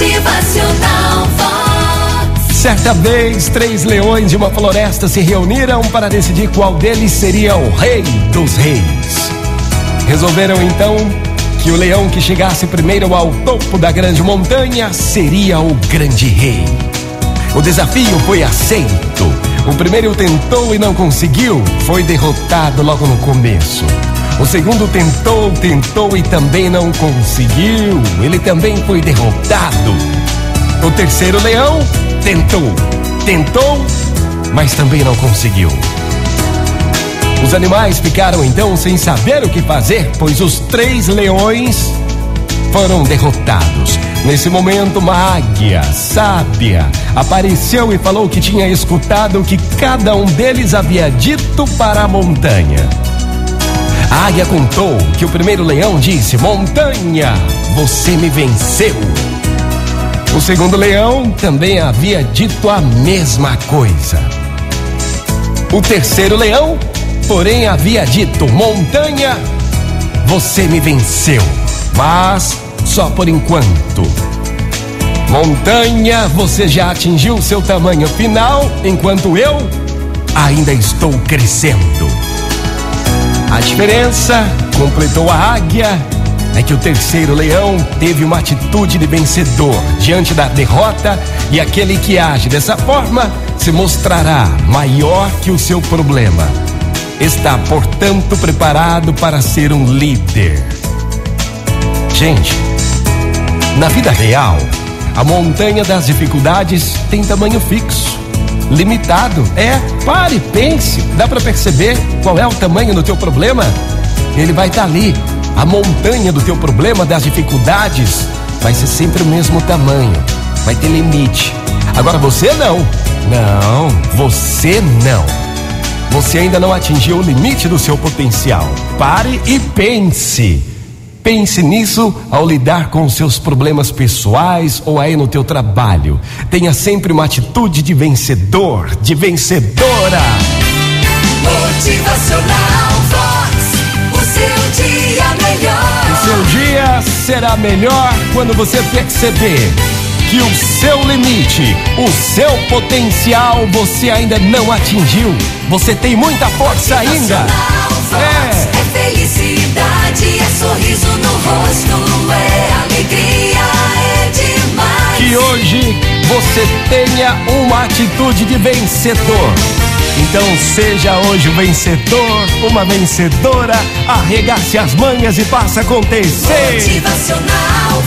Motivacional Vox. Certa vez, três leões de uma floresta se reuniram para decidir qual deles seria o rei dos reis. Resolveram então que o leão que chegasse primeiro ao topo da grande montanha seria o grande rei. O desafio foi aceito. O primeiro tentou e não conseguiu, foi derrotado logo no começo. O segundo tentou, tentou e também não conseguiu. Ele também foi derrotado. O terceiro leão tentou, tentou, mas também não conseguiu. Os animais ficaram então sem saber o que fazer, pois os três leões foram derrotados. Nesse momento, uma águia sábia apareceu e falou que tinha escutado o que cada um deles havia dito para a montanha. A águia contou que o primeiro leão disse: Montanha, você me venceu. O segundo leão também havia dito a mesma coisa. O terceiro leão, porém, havia dito: Montanha, você me venceu, mas só por enquanto. Montanha, você já atingiu seu tamanho final, enquanto eu ainda estou crescendo. A diferença, completou a águia, é que o terceiro leão teve uma atitude de vencedor diante da derrota e aquele que age dessa forma se mostrará maior que o seu problema. Está, portanto, preparado para ser um líder. Gente, na vida real, a montanha das dificuldades tem tamanho fixo limitado. É, pare, pense. Dá para perceber qual é o tamanho do teu problema? Ele vai estar tá ali. A montanha do teu problema, das dificuldades, vai ser sempre o mesmo tamanho. Vai ter limite. Agora você não. Não, você não. Você ainda não atingiu o limite do seu potencial. Pare e pense. Pense nisso ao lidar com os seus problemas pessoais ou aí no teu trabalho. Tenha sempre uma atitude de vencedor, de vencedora. Motivacional Vox, o seu dia melhor. O seu dia será melhor quando você perceber que o seu limite, o seu potencial você ainda não atingiu. Você tem muita força ainda. É. é felicidade, sorriso no rosto, é alegria, é demais. Que hoje você tenha uma atitude de vencedor. Então seja hoje o vencedor, uma vencedora, arregace as manhas e faça acontecer. Motivacional